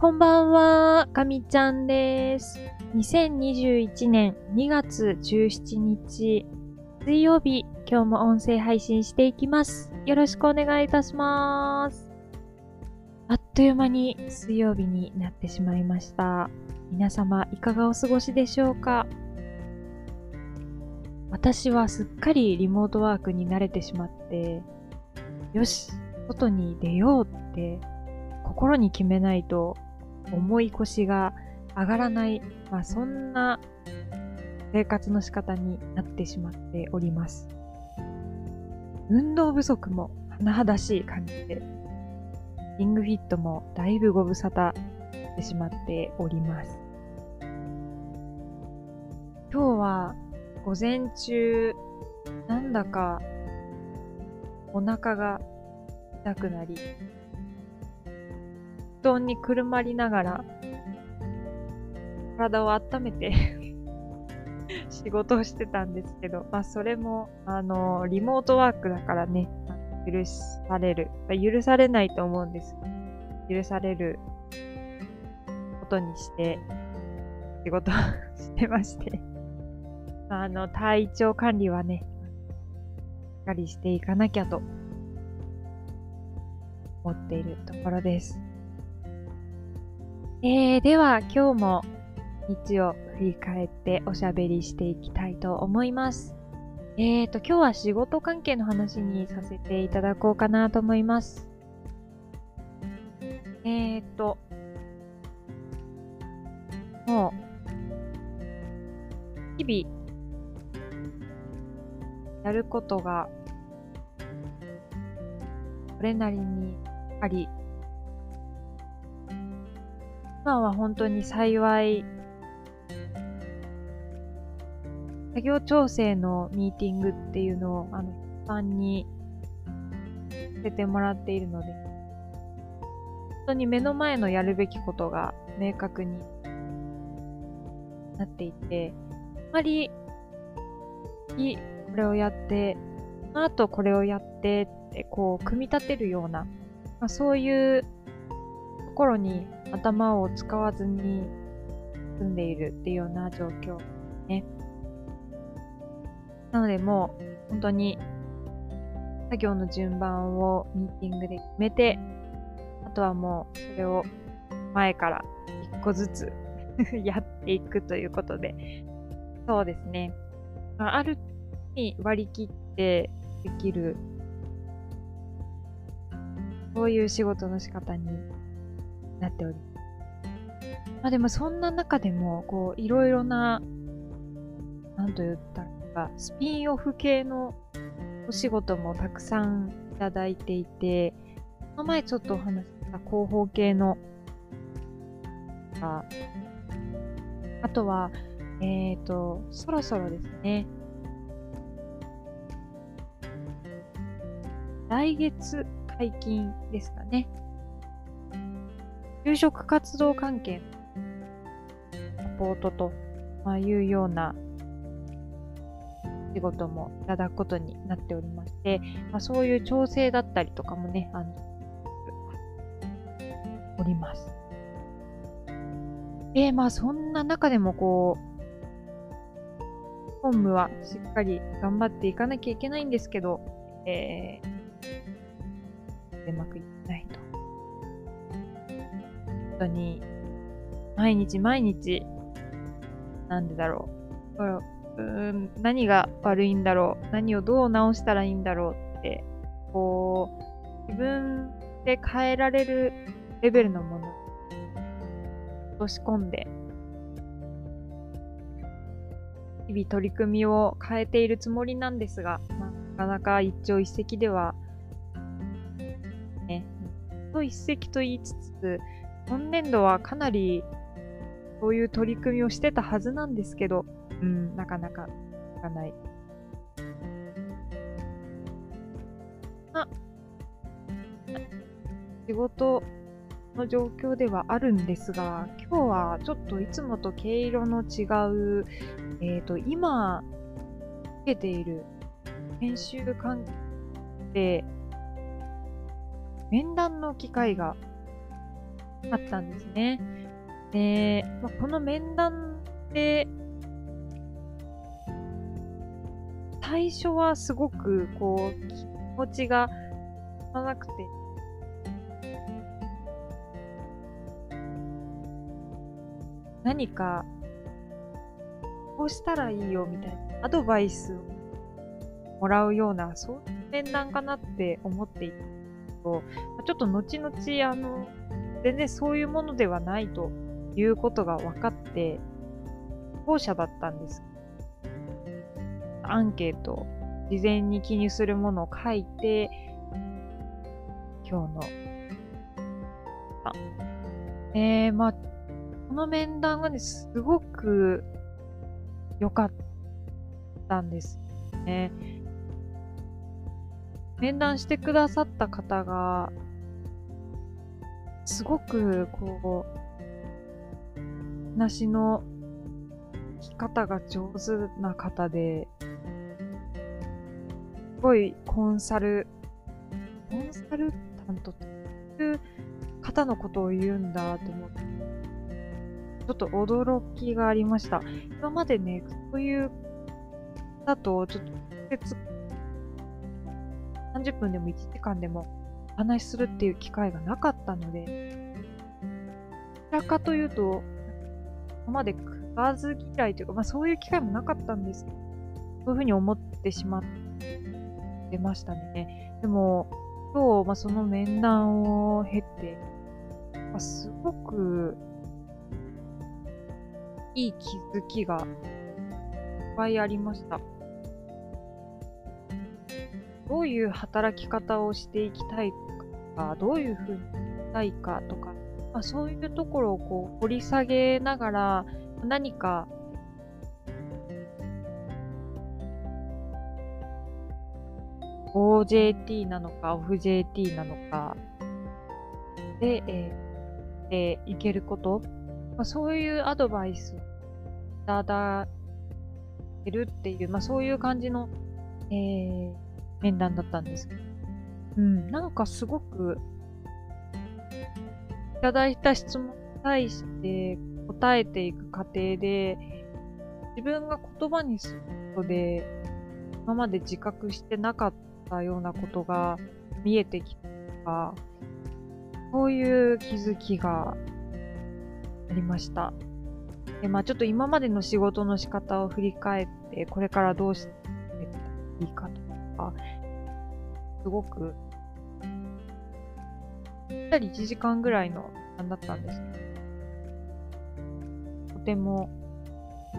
こんばんは、かみちゃんです。2021年2月17日、水曜日、今日も音声配信していきます。よろしくお願いいたします。あっという間に水曜日になってしまいました。皆様、いかがお過ごしでしょうか？私はすっかりリモートワークに慣れてしまって、よし、外に出ようって心に決めないと重い腰が上がらない、まあ、そんな生活の仕方になってしまっております。運動不足も甚だしい感じで、リングフィットもだいぶご無沙汰してしまっております。今日は午前中、なんだかお腹が痛くなり、布団にくるまりながら、体を温めて 仕事をしてたんですけど、まあそれも、あの、リモートワークだからね、許される。許されないと思うんです許されることにして、仕事してまして。あの、体調管理はね、しっかりしていかなきゃと思っているところです。えー、では今日も日を振り返っておしゃべりしていきたいと思います。えーと、今日は仕事関係の話にさせていただこうかなと思います。えーと、もう、日々、やることが、それなりにあり、今は本当に幸い、作業調整のミーティングっていうのを、あの、一般にさせてもらっているので、本当に目の前のやるべきことが明確になっていて、あまり、いこれをやって、あとこれをやってって、こう、組み立てるような、まあ、そういうところに頭を使わずに住んでいるっていうような状況ね。なのでもう本当に作業の順番をミーティングで決めて、あとはもうそれを前から一個ずつ やっていくということで、そうですね。まあ、あるに割り切ってできる、そういう仕事の仕方になっております。まあでもそんな中でも、こう、いろいろな、なんと言ったらいいか、スピンオフ系のお仕事もたくさんいただいていて、この前ちょっとお話しした広報系の、ああとは、えっ、ー、と、そろそろですね、来月解禁ですかね。就職活動関係のサポートと、まあ、いうような仕事もいただくことになっておりまして、まあ、そういう調整だったりとかもね、あの、おります。で、まあそんな中でもこう、本務はしっかり頑張っていかなきゃいけないんですけど、えー、うまくいっ。当に、毎日毎日、なんでだろう。これうん何が悪いんだろう。何をどう直したらいいんだろうって、こう、自分で変えられるレベルのもの落とし込んで、日々取り組みを変えているつもりなんですが、まあ、なかなか一朝一夕では、ね、一朝一夕と言いつつ、今年度はかなりそういう取り組みをしてたはずなんですけど、うん、なかなかいかない。あ、仕事の状況ではあるんですが、今日はちょっといつもと毛色の違う、えっ、ー、と、今、受けている研修関係で、面談の機会があったんですね。で、まあ、この面談で、最初はすごくこう気持ちがまなくて、何かこうしたらいいよみたいなアドバイスをもらうような、そういう面談かなって思っていたと、ちょっと後々、あの、全然そういうものではないということが分かって、後者だったんです。アンケート、事前に記入するものを書いて、今日の、あ、えー、まあ、この面談がね、すごく良かったんですね。面談してくださった方が、すごく、こう、話の聞き方が上手な方で、すごいコンサル、コンサルタントという方のことを言うんだと思って、ちょっと驚きがありました。今までね、そういうだと、ちょっと、30分でも1時間でも話しするっていう機会がなかったので、どちらかというと、今まで食わず嫌いというか、まあそういう機会もなかったんですけど、そういうふうに思ってしまってましたね。でも、今日、まあ、その面談を経て、まあ、すごくいい気づきがいっぱいありました。どういう働き方をしていきたいとか、どういうふうにしたいかとか、まあ、そういうところをこう掘り下げながら何か OJT なのか OFJT なのかで、えー、でいけること、まあ、そういうアドバイスをいただけるっていう、まあ、そういう感じの、えー、面談だったんですけど、うん、なんかすごく、いただいた質問に対して答えていく過程で、自分が言葉にすることで、今まで自覚してなかったようなことが見えてきたとか、そういう気づきがありました。で、まあちょっと今までの仕事の仕方を振り返って、これからどうしていいかとか、すごく、ぴったり1時間ぐらいの時間だったんですけど、とても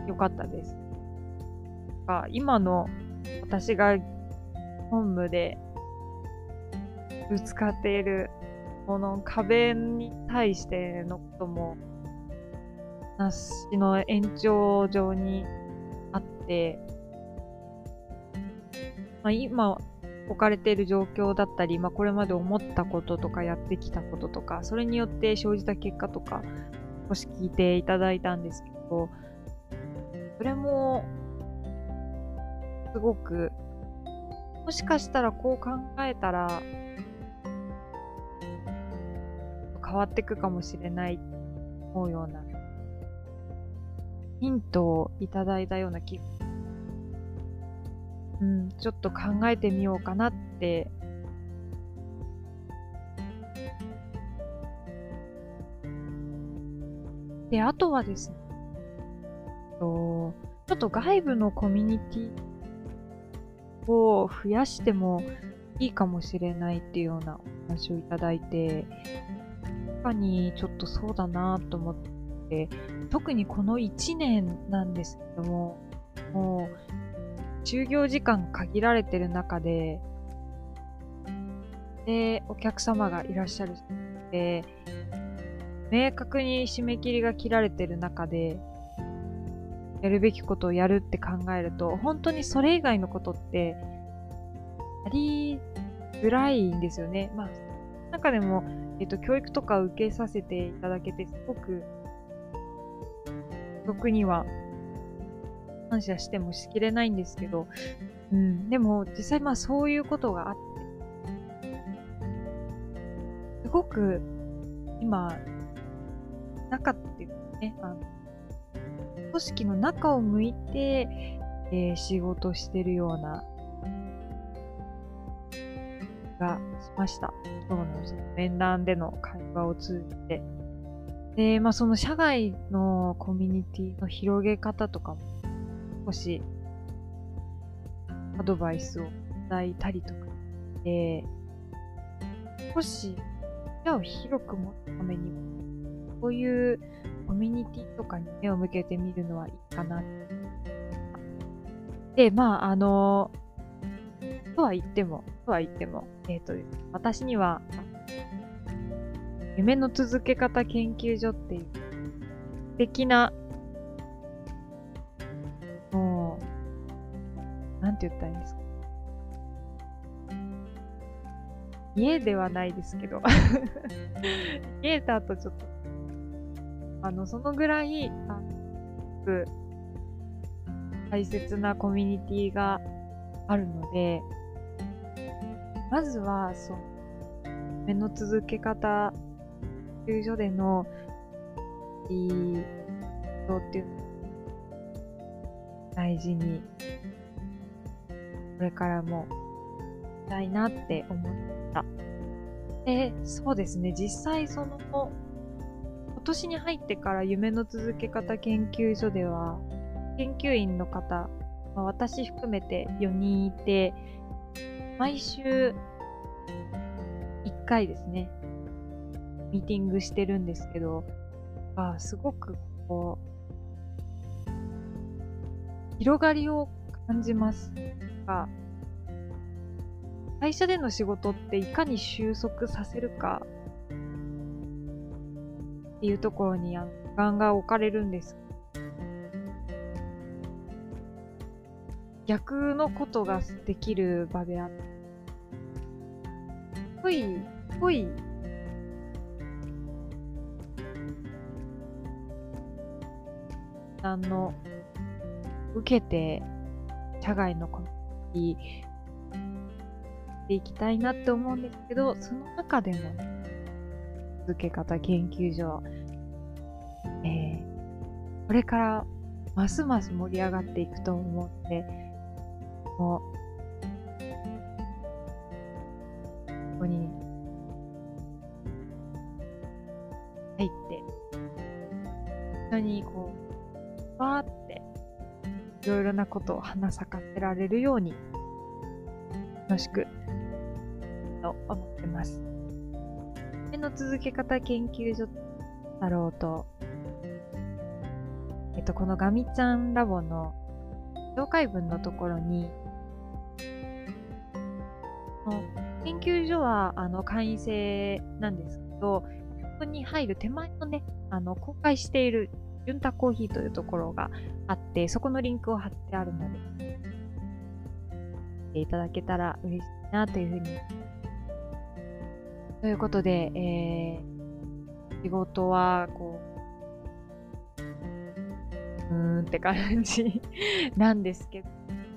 良かったです。今の私が本部でぶつかっているこの壁に対してのことも話の延長上にあって、まあ、今置かれている状況だったり、まあ、これまで思ったこととかやってきたこととか、それによって生じた結果とか、少し聞いていただいたんですけど、それも、すごく、もしかしたらこう考えたら、変わっていくかもしれない思うようなヒントをいただいたような気がうん、ちょっと考えてみようかなって。で、あとはですね、ちょっと外部のコミュニティを増やしてもいいかもしれないっていうようなお話をいただいて、確かにちょっとそうだなと思って、特にこの1年なんですけども、もう就業時間限られてる中で、で、お客様がいらっしゃるで、明確に締め切りが切られてる中で、やるべきことをやるって考えると、本当にそれ以外のことって、やりづらいんですよね。まあ、中でも、えっと、教育とか受けさせていただけて、すごく、僕には感謝してもしきれないんですけど、うん、でも実際まあそういうことがあって、すごく今中っていうね、あの、組織の中を向いて、えー、仕事してるような、がしました。今日のその面談での会話を通じて。で、まあその社外のコミュニティの広げ方とかも少しアドバイスをいただいたりとか、で、少し視野を広く持つためにも、こういうコミュニティとかに目を向けてみるのはいいかな。で、まあ、あの、とは言っても、とは言っても、えっ、ー、と、私には、夢の続け方研究所っていう素敵な、なんて言ったらいいんですか？家ではないですけど 家だとちょっと、あの、そのぐらい、あ大切なコミュニティがあるので、まずは、そう、目の続け方、救助での、いいことっていうの大事に、これからも、したいなって思いました。で、そうですね、実際その後、今年に入ってから夢の続け方研究所では、研究員の方、まあ、私含めて4人いて、毎週1回ですね、ミーティングしてるんですけど、あすごくこう、広がりを感じます。が会社での仕事っていかに収束させるかっていうところにガンガン置かれるんです逆のことができる場であって、ぽい、ぽい、あの、受けて、社外のコミュニティでいきたいなって思うんですけど、その中でも、ね続け方研究所、えー、これからますます盛り上がっていくと思って、もうここに入って一緒にこうわーっていろいろなことを花咲かせられるように楽しくと思ってます。夢の続け方研究所だろうと、えっと、このガミちゃんラボの紹介文のところに研究所はあの会員制なんですけど、そこに入る手前のね、あの公開しているジュンタコーヒーというところがあって、そこのリンクを貼ってあるので、見ていただけたら嬉しいなというふうに。ということで、えー、仕事は、こう、うーんって感じ なんですけど、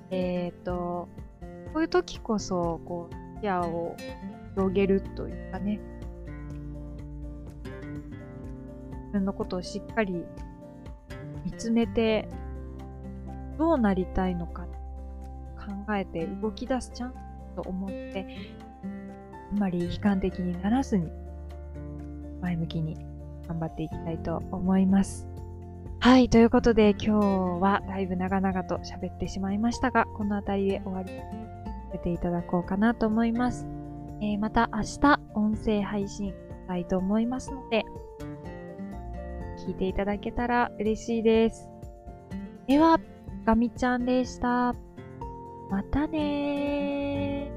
えっ、ー、と、こういう時こそ、こう、視野を広げるというかね、自分のことをしっかり見つめて、どうなりたいのか考えて動き出すチャンスと思って、あんまり悲観的にならずに、前向きに頑張っていきたいと思います。はい、ということで今日はだいぶ長々と喋ってしまいましたが、この辺りで終わりさせていただこうかなと思います。えー、また明日音声配信したいと思いますので、聞いていただけたら嬉しいです。では、ガミちゃんでした。またねー。